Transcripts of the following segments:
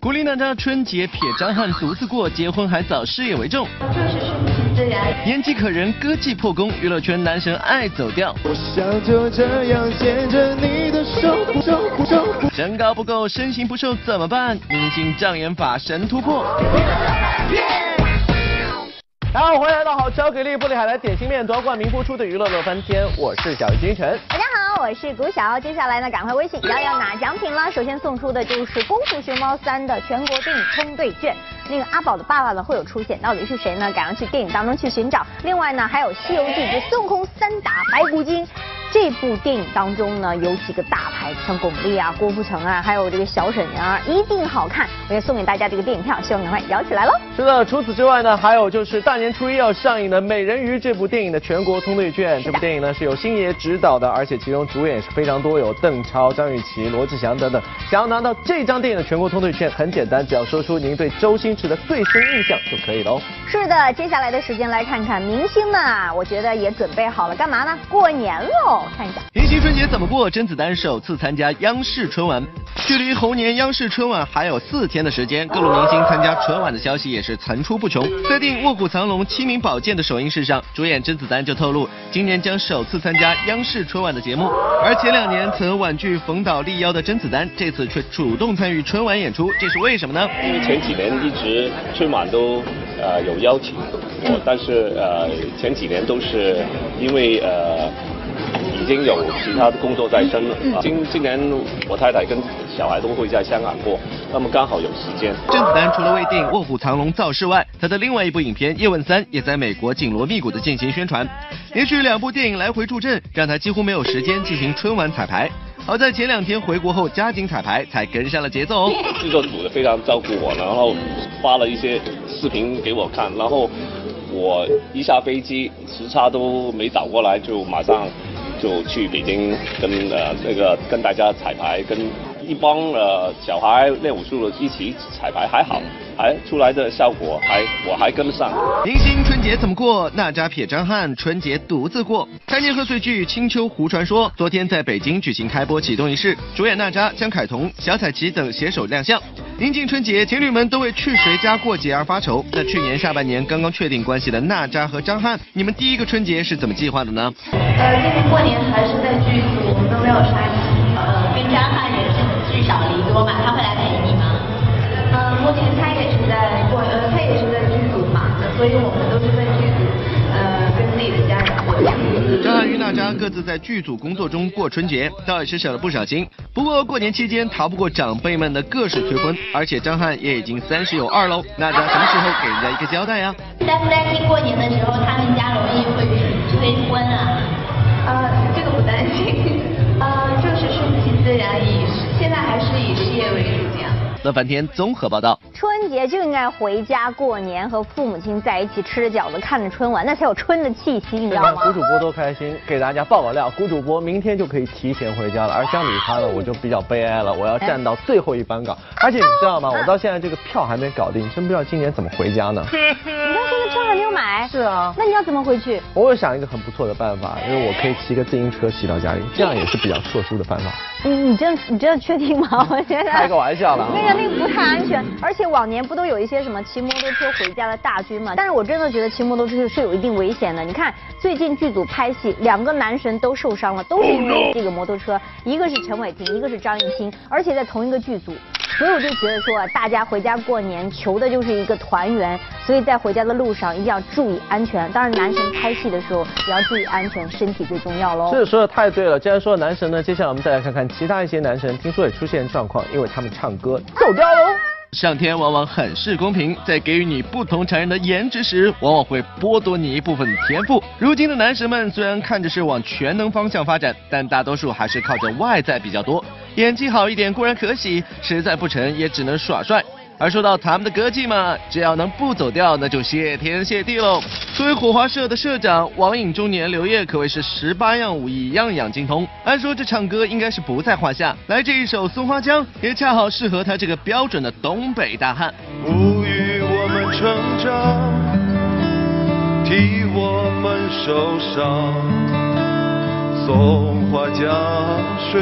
古力娜扎春节撇张翰独自过，结婚还早，事业为重。就是顺其自然。演技可人，歌技破功，娱乐圈男神爱走调。我想就这样牵着你的手，手手身高不够，身形不瘦怎么办？明星障眼法神突破。好，欢迎来到好巧给力玻璃海苔点心面夺冠名播出的娱乐乐翻天，我是小鱼金晨。大家好，我是谷晓。接下来呢，赶快微信 摇摇拿奖品了！首先送出的就是《功夫熊猫三》的全国电影通兑券。那个阿宝的爸爸呢会有出现，到底是谁呢？赶快去电影当中去寻找。另外呢，还有《西游记之孙悟空三打白骨精》。这部电影当中呢，有几个大牌，像巩俐啊、郭富城啊，还有这个小沈阳啊，一定好看。我也送给大家这个电影票，希望赶快摇起来喽。是的，除此之外呢，还有就是大年初一要上映的《美人鱼》这部电影的全国通兑券。这部电影呢是由星爷执导的，而且其中主演是非常多，有邓超、张雨绮、罗志祥等等。想要拿到这张电影的全国通兑券，很简单，只要说出您对周星驰的最深印象就可以了哦。是的，接下来的时间来看看明星们啊，我觉得也准备好了，干嘛呢？过年喽！看一下。迎新春节怎么过？甄子丹首次参加央视春晚，距离猴年央视春晚还有四天的时间，各路明星参加春晚的消息也是层出不穷。在电影《卧虎藏龙》清明宝剑的首映式上，主演甄子丹就透露，今年将首次参加央视春晚的节目。而前两年曾婉拒冯导力邀的甄子丹，这次却主动参与春晚演出，这是为什么呢？因为前几年一直春晚都呃有邀请我，但是呃前几年都是因为呃。已经有其他的工作在身了。今今年我太太跟小孩都会在香港过，那么刚好有时间。甄子丹除了为电影《卧虎藏龙》造势外，他的另外一部影片《叶问三》也在美国紧锣密鼓的进行宣传，连续两部电影来回助阵，让他几乎没有时间进行春晚彩排。好在前两天回国后加紧彩排，才跟上了节奏哦。制作组的非常照顾我，然后发了一些视频给我看，然后我一下飞机时差都没倒过来，就马上。就去北京跟呃那个跟大家彩排，跟一帮呃小孩练武术的一起彩排，还好，还出来的效果还我还跟得上。明星春节怎么过？娜扎撇张翰春节独自过。三年贺岁剧《青丘狐传说》昨天在北京举行开播启动仪式，主演娜扎、江凯彤、小彩旗等携手亮相。临近春节，情侣们都为去谁家过节而发愁。那去年下半年刚刚确定关系的娜扎和张翰，你们第一个春节是怎么计划的呢？呃，今年过年还是在剧组，我们都没有杀青。呃，跟张翰也是聚少离多嘛，他会来陪你吗？呃，目前他也是在过，呃，他也是在剧组忙的，所以我们都是在张翰与娜扎各自在剧组工作中过春节，倒也是省了不少心。不过过年期间逃不过长辈们的各式催婚，而且张翰也已经三十有二喽。娜扎什么时候给人家一个交代呀？担不担心过年的时候他们家容易会催婚啊？呃，这个不担心，呃，就是顺其自然，以现在还是以事业为主这样。乐翻天综合报道。春节就应该回家过年，和父母亲在一起吃着饺子，看着春晚，那才有春的气息，你知道吗？谷主播多开心，给大家爆个料，谷主播明天就可以提前回家了。而相比他呢，我就比较悲哀了，我要站到最后一班岗。而且你知道吗？我到现在这个票还没搞定，真不知道今年怎么回家呢。你到现在票还没有买？是啊。那你要怎么回去？我有想一个很不错的办法，因为我可以骑个自行车骑到家里，这样也是比较特殊的办法。你你真你真的确定吗？我觉得开个玩笑了。那个那个不太安全，而且往年不都有一些什么骑摩托车回家的大军吗？但是我真的觉得骑摩托车是有一定危险的。你看最近剧组拍戏，两个男神都受伤了，都是因为这个摩托车，一个是陈伟霆，一个是张艺兴，而且在同一个剧组。所以我就觉得说，大家回家过年求的就是一个团圆，所以在回家的路上一定要注意安全。当然，男神拍戏的时候也要注意安全，身体最重要喽。是说的太对了。既然说男神呢，接下来我们再来看看其他一些男神，听说也出现状况，因为他们唱歌走掉喽。上天往往很是公平，在给予你不同常人的颜值时，往往会剥夺你一部分天赋。如今的男神们虽然看着是往全能方向发展，但大多数还是靠着外在比较多。演技好一点固然可喜，实在不成也只能耍帅。而说到他们的歌技嘛，只要能不走调，那就谢天谢地喽。作为火花社的社长，网瘾中年刘烨可谓是十八样武艺样样精通。按说这唱歌应该是不在话下，来这一首《松花江》也恰好适合他这个标准的东北大汉。哺育我们成长，替我们受伤，松花江水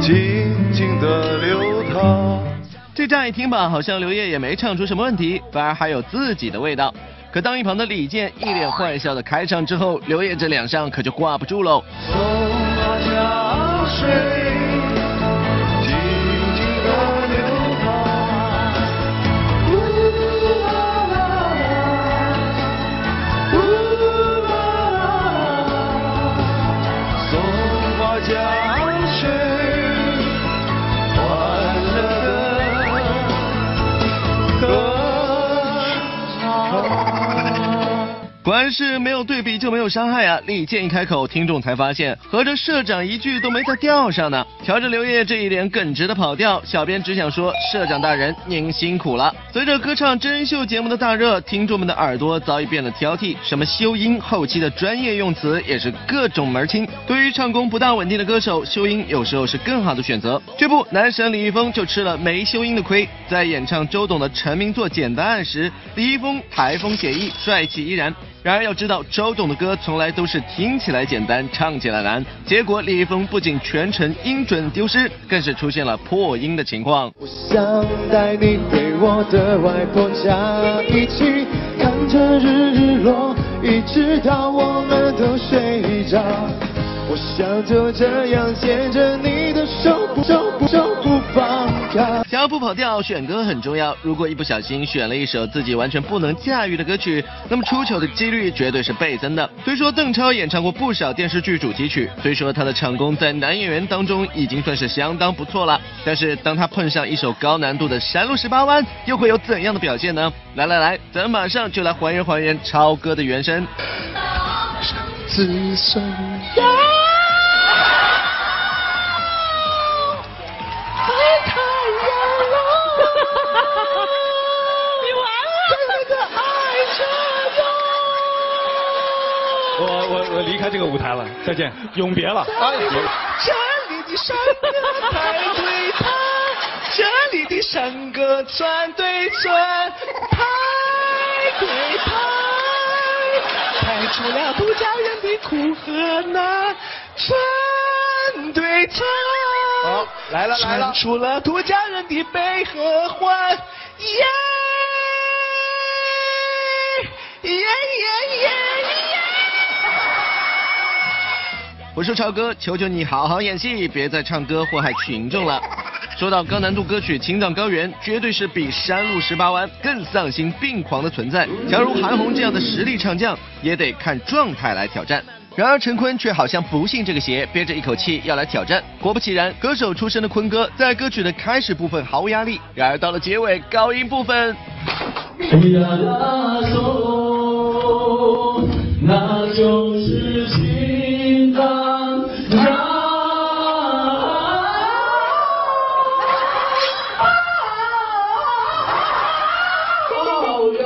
静静的流淌。这乍一听吧，好像刘烨也没唱出什么问题，反而还有自己的味道。可当一旁的李健一脸坏笑的开唱之后，刘烨这脸上可就挂不住喽。果然是没有对比就没有伤害啊！李健一开口，听众才发现，合着社长一句都没在调上呢。瞧着刘烨这一脸耿直的跑调，小编只想说，社长大人您辛苦了。随着歌唱真人秀节目的大热，听众们的耳朵早已变得挑剔，什么修音、后期的专业用词也是各种门清。对于唱功不大稳定的歌手，修音有时候是更好的选择。这不，男神李易峰就吃了没修音的亏，在演唱周董的成名作《简单爱》时，李易峰台风写意，帅气依然。然而要知道，周董的歌从来都是听起来简单，唱起来难。结果李易峰不仅全程音准丢失，更是出现了破音的情况。我想带你回我的外婆家，一起看着日日落，一直到我们都睡着。我想就这样牵着你的手，不手不手不放开。想要不跑调，选歌很重要。如果一不小心选了一首自己完全不能驾驭的歌曲，那么出糗的几率绝对是倍增的。虽说邓超演唱过不少电视剧主题曲，虽说他的唱功在男演员当中已经算是相当不错了，但是当他碰上一首高难度的《山路十八弯》，又会有怎样的表现呢？来来来，咱马上就来还原还原超哥的原声。自身。离开这个舞台了，再见，永别了。这里的山歌排对排，这里的山歌串对串，排对排，排出了土家人的苦和难，串对串，好，来了来了出了土家人的悲和欢，耶耶耶耶我说超哥，求求你好好演戏，别再唱歌祸害群众了。说到高难度歌曲《青藏高原》，绝对是比《山路十八弯》更丧心病狂的存在。假如韩红这样的实力唱将，也得看状态来挑战。然而陈坤却好像不信这个邪，憋着一口气要来挑战。果不其然，歌手出身的坤哥在歌曲的开始部分毫无压力，然而到了结尾高音部分，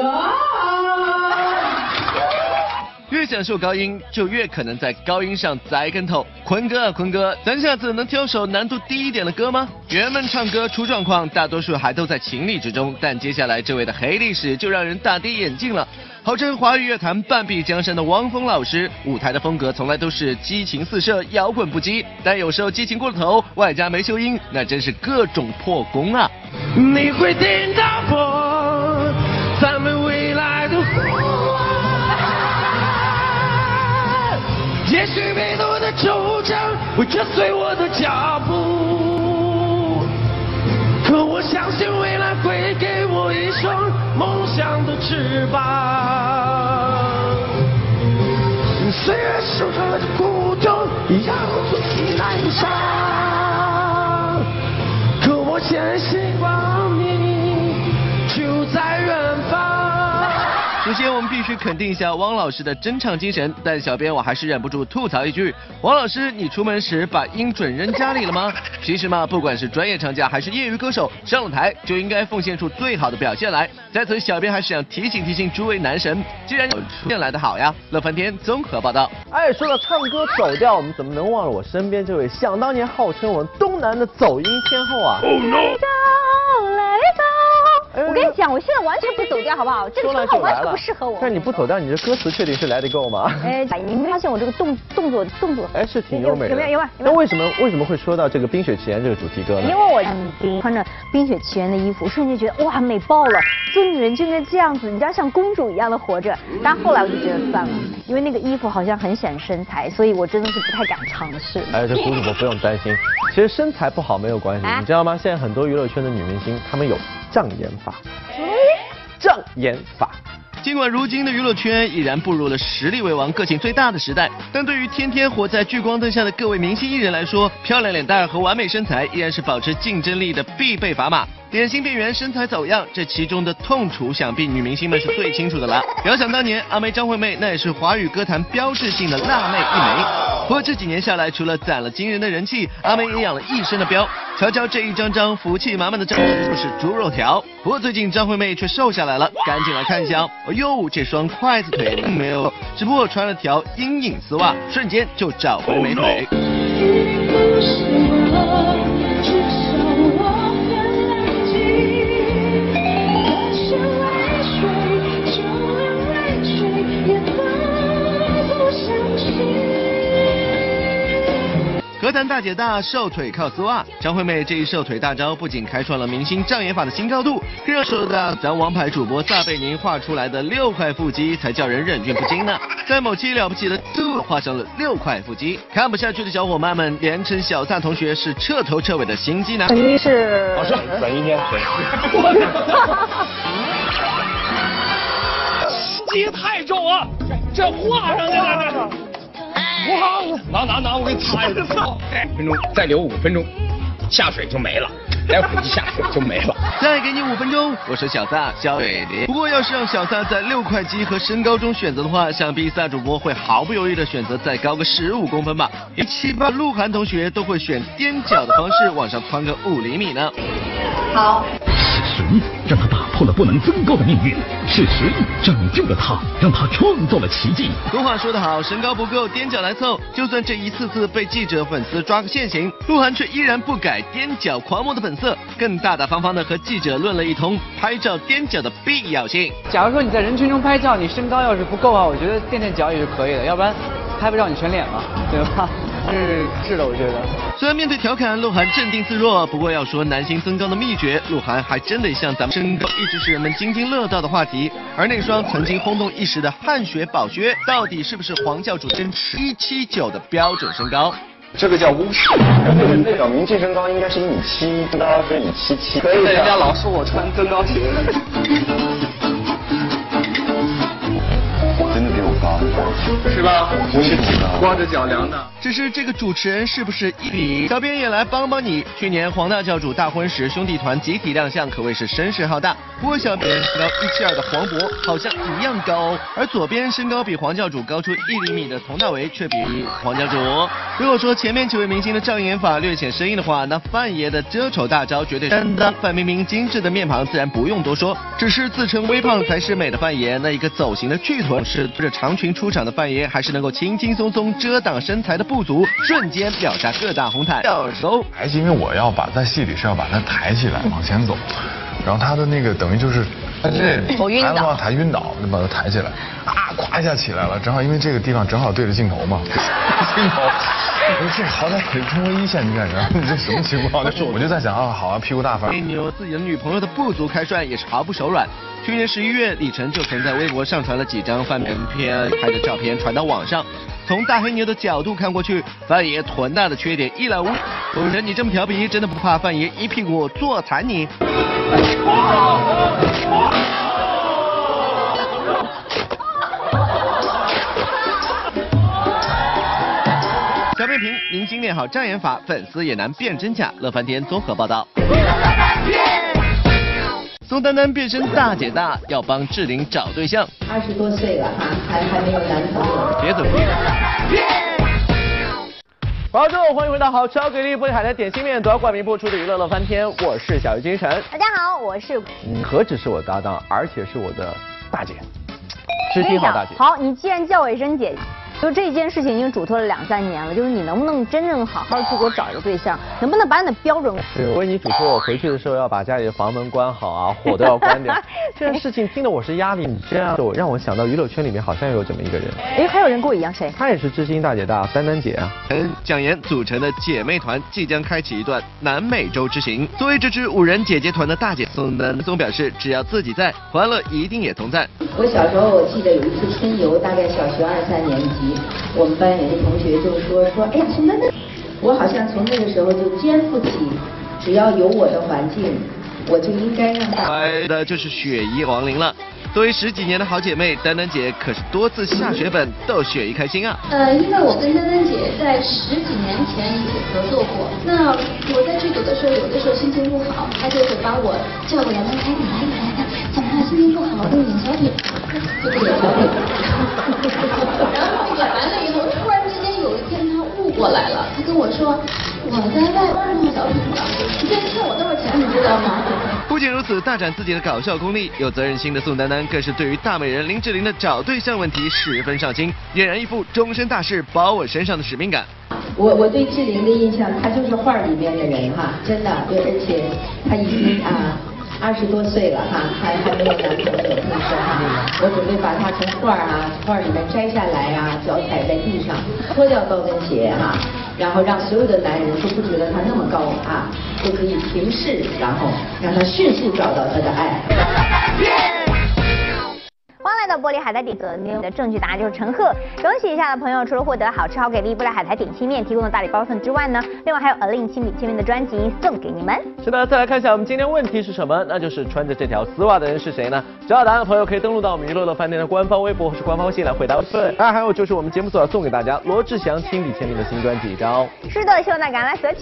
越享受高音，就越可能在高音上栽跟头。坤哥啊，坤哥，咱下次能挑首难度低一点的歌吗？原们唱歌出状况，大多数还都在情理之中，但接下来这位的黑历史就让人大跌眼镜了。号称华语乐坛半壁江山的汪峰老师，舞台的风格从来都是激情四射、摇滚不羁，但有时候激情过了头，外加没修音，那真是各种破功啊！你会听到我就将会跟随我的脚步，可我相信未来会给我一双梦想的翅膀。虽然受着的苦痛要自己来伤。肯定一下汪老师的真唱精神，但小编我还是忍不住吐槽一句：汪老师，你出门时把音准扔家里了吗？其实嘛，不管是专业唱家还是业余歌手，上了台就应该奉献出最好的表现来。在此，小编还是想提醒提醒诸位男神，既然有出现来的好呀。乐翻天综合报道。哎，说到唱歌走调，我们怎么能忘了我身边这位想当年号称我们东南的走音天后啊？走来走，我跟你讲，我现在完全不走调，好不好？这个称号完全不适合我。但你不走调，你这歌词确定是 Let It Go 吗？哎，你没发现我这个动动作动作？哎，是挺优美的。有没有？有没有？那为什么为什么会说到这个《冰雪奇缘》这个主题歌呢？因为我穿着《冰雪奇缘》的衣服，瞬间觉得哇美爆了，做女人就应该这样子，你要像公主一样的活着。但后来我就觉得算了，因为那个衣服好像很显身材，所以我真的是不太敢尝试。哎，这谷主播不用担心，其实身材不好没有关系，你知道吗？现在很多娱乐圈的女明星，她们有。障眼法，障眼法。尽管如今的娱乐圈已然步入了实力为王、个性最大的时代，但对于天天活在聚光灯下的各位明星艺人来说，漂亮脸蛋和完美身材依然是保持竞争力的必备砝码。脸型变圆，身材走样，这其中的痛楚，想必女明星们是最清楚的了。遥想当年，阿妹张惠妹那也是华语歌坛标志性的辣妹一枚。不过这几年下来，除了攒了惊人的人气，阿梅也养了一身的膘。瞧瞧这一张张福气满满的照片，就是猪肉条。不过最近张惠妹却瘦下来了，赶紧来看一下。哦呦，这双筷子腿并没有，只不过穿了条阴影丝袜，瞬间就找回了美腿。大姐大瘦腿靠丝袜，张惠妹这一瘦腿大招不仅开创了明星障眼法的新高度，更让瘦的咱王牌主播撒贝宁画出来的六块腹肌才叫人忍俊不禁呢。在某期了不起的度画上了六块腹肌，看不下去的小伙伴们连称小撒同学是彻头彻尾的心机男。肯定是老师，转一天。心机太重啊，这画上去了拿拿拿，我给你擦一下。分钟，再留五分钟，下水就没了。待会儿一下水就没了。再给你五分钟，我说小撒小伟的。不过要是让小撒在六块肌和身高中选择的话，想必撒主播会毫不犹豫的选择再高个十五公分吧。一七八鹿晗同学都会选踮脚的方式往上窜个五厘米呢。好。是谁让他打破了不能增高的命运？是谁拯救了他，让他创造了奇迹？俗话说得好，身高不够，踮脚来凑。就算这一次次被记者粉丝抓个现行，鹿晗却依然不改踮脚狂魔的本色，更大大方方的和记者论了一通拍照踮脚的必要性。假如说你在人群中拍照，你身高要是不够啊，我觉得垫垫脚也是可以的，要不然拍不照你全脸嘛，对吧？是是的，我觉得。虽然面对调侃，鹿晗镇定自若，不过要说男星增高的秘诀，鹿晗还真得像咱们身高一直是人们津津乐道的话题。而那双曾经轰动一时的汗血宝靴，到底是不是黄教主真持一七九的标准身高？这个叫巫师，那表明净身高应该是一米七，身高是一米七七。可以，人家老说我穿增高鞋。真的比我高是吧？光着脚量的。只是这个主持人是不是一比？小编也来帮帮你。去年黄大教主大婚时，兄弟团集体亮相，可谓是声势浩大。不过小编身高一七二的黄渤好像一样高，而左边身高比黄教主高出一厘米的佟大为却比黄教主。如果说前面几位明星的障眼法略显生硬的话，那范爷的遮丑大招绝对真的。范冰冰精致的面庞自然不用多说，只是自称微胖才是美的范爷，那一个走形的巨臀是着长裙出场的范爷，还是能够轻轻松松遮挡身材的不足，瞬间秒杀各大红毯。手还是因为我要把在戏里是要把它抬起来往前走，然后他的那个等于就是他这抬的话抬晕倒，就把它抬起来，啊，咵一下起来了，正好因为这个地方正好对着镜头嘛，镜头。不是好歹可以冲个一线，你感觉你这什么情况？那我就在想啊，好啊，屁股大范。黑。牛自己的女朋友的不足开涮也是毫不手软。去年十一月，李晨就曾在微博上传了几张范冰冰拍的照片传到网上。从大黑牛的角度看过去，范爷臀大的缺点一览无。不然你这么调皮，真的不怕范爷一屁股坐残你？小面评：您精练好障眼法，粉丝也难辨真假。乐翻天综合报道。宋丹丹变身大姐大，要帮志玲找对象。二十多岁了哈，还还没有男朋友。别走。好，各位欢迎回到好超给力玻璃海苔点心面，都要冠名播出的娱乐乐翻天，我是小鱼精神。大家好，我是。你何止是我搭档，而且是我的大姐，知心好大姐。好，你既然叫我一声姐。就这件事情已经嘱托了两三年了，就是你能不能真正好好去给我找一个对象，能不能把你的标准？对，我为你嘱托我回去的时候要把家里的房门关好啊，火都要关掉。这件事情听得我是压力，你这样我让我想到娱乐圈里面好像有这么一个人。哎，还有人跟我一样，谁？她也是知心大姐大，丹丹姐啊。跟蒋妍组成的姐妹团即将开启一段南美洲之行。作为这支五人姐姐团的大姐，宋丹松表示，只要自己在，欢乐一定也同在。我小时候我记得有一次春游，大概小学二三年级，我们班有个同学就说说，哎呀，宋丹丹，我好像从那个时候就肩负起，只要有我的环境，我就应该让大。来的就是雪姨王琳了。作为十几年的好姐妹，丹丹姐可是多次下血本逗雪姨开心啊。呃，因为我跟丹丹姐在十几年前也合作过，那我在剧组的时候，有的时候心情不好，她就会把我叫过来，来来来来来，怎么了？心情不好，给你演小品，就给演小品。然后演完了以后，突然之间有一天他悟过来了，他跟我说，我在外边弄小品呢，你现在欠我多少钱，你知道吗？不仅如此，大展自己的搞笑功力，有责任心的宋丹丹更是对于大美人林志玲的找对象问题十分上心，俨然一副终身大事包我身上的使命感。我我对志玲的印象，她就是画里面的人哈，真的，对，而且她已经啊二十多岁了哈，还还没有男朋友，听说哈，我准备把她从画啊画里面摘下来啊，脚踩在地上，脱掉高跟鞋哈。然后让所有的男人都不觉得他那么高啊，就可以平视，然后让他迅速找到他的爱。欢迎来到玻璃海苔底座，您的正确答案就是陈赫。恭喜一下的朋友，除了获得好吃好给力玻璃海苔点心面提供的大礼包份之外呢，另外还有 a l i n 亲笔签名的专辑送给你们。是的，再来看一下我们今天问题是什么？那就是穿着这条丝袜的人是谁呢？知道答案的朋友可以登录到我们娱乐乐饭店的官方微博或是官方微信来回答。对，当然还有就是我们节目组要送给大家罗志祥亲笔签名的新专辑一张。是的，希望大家来索取。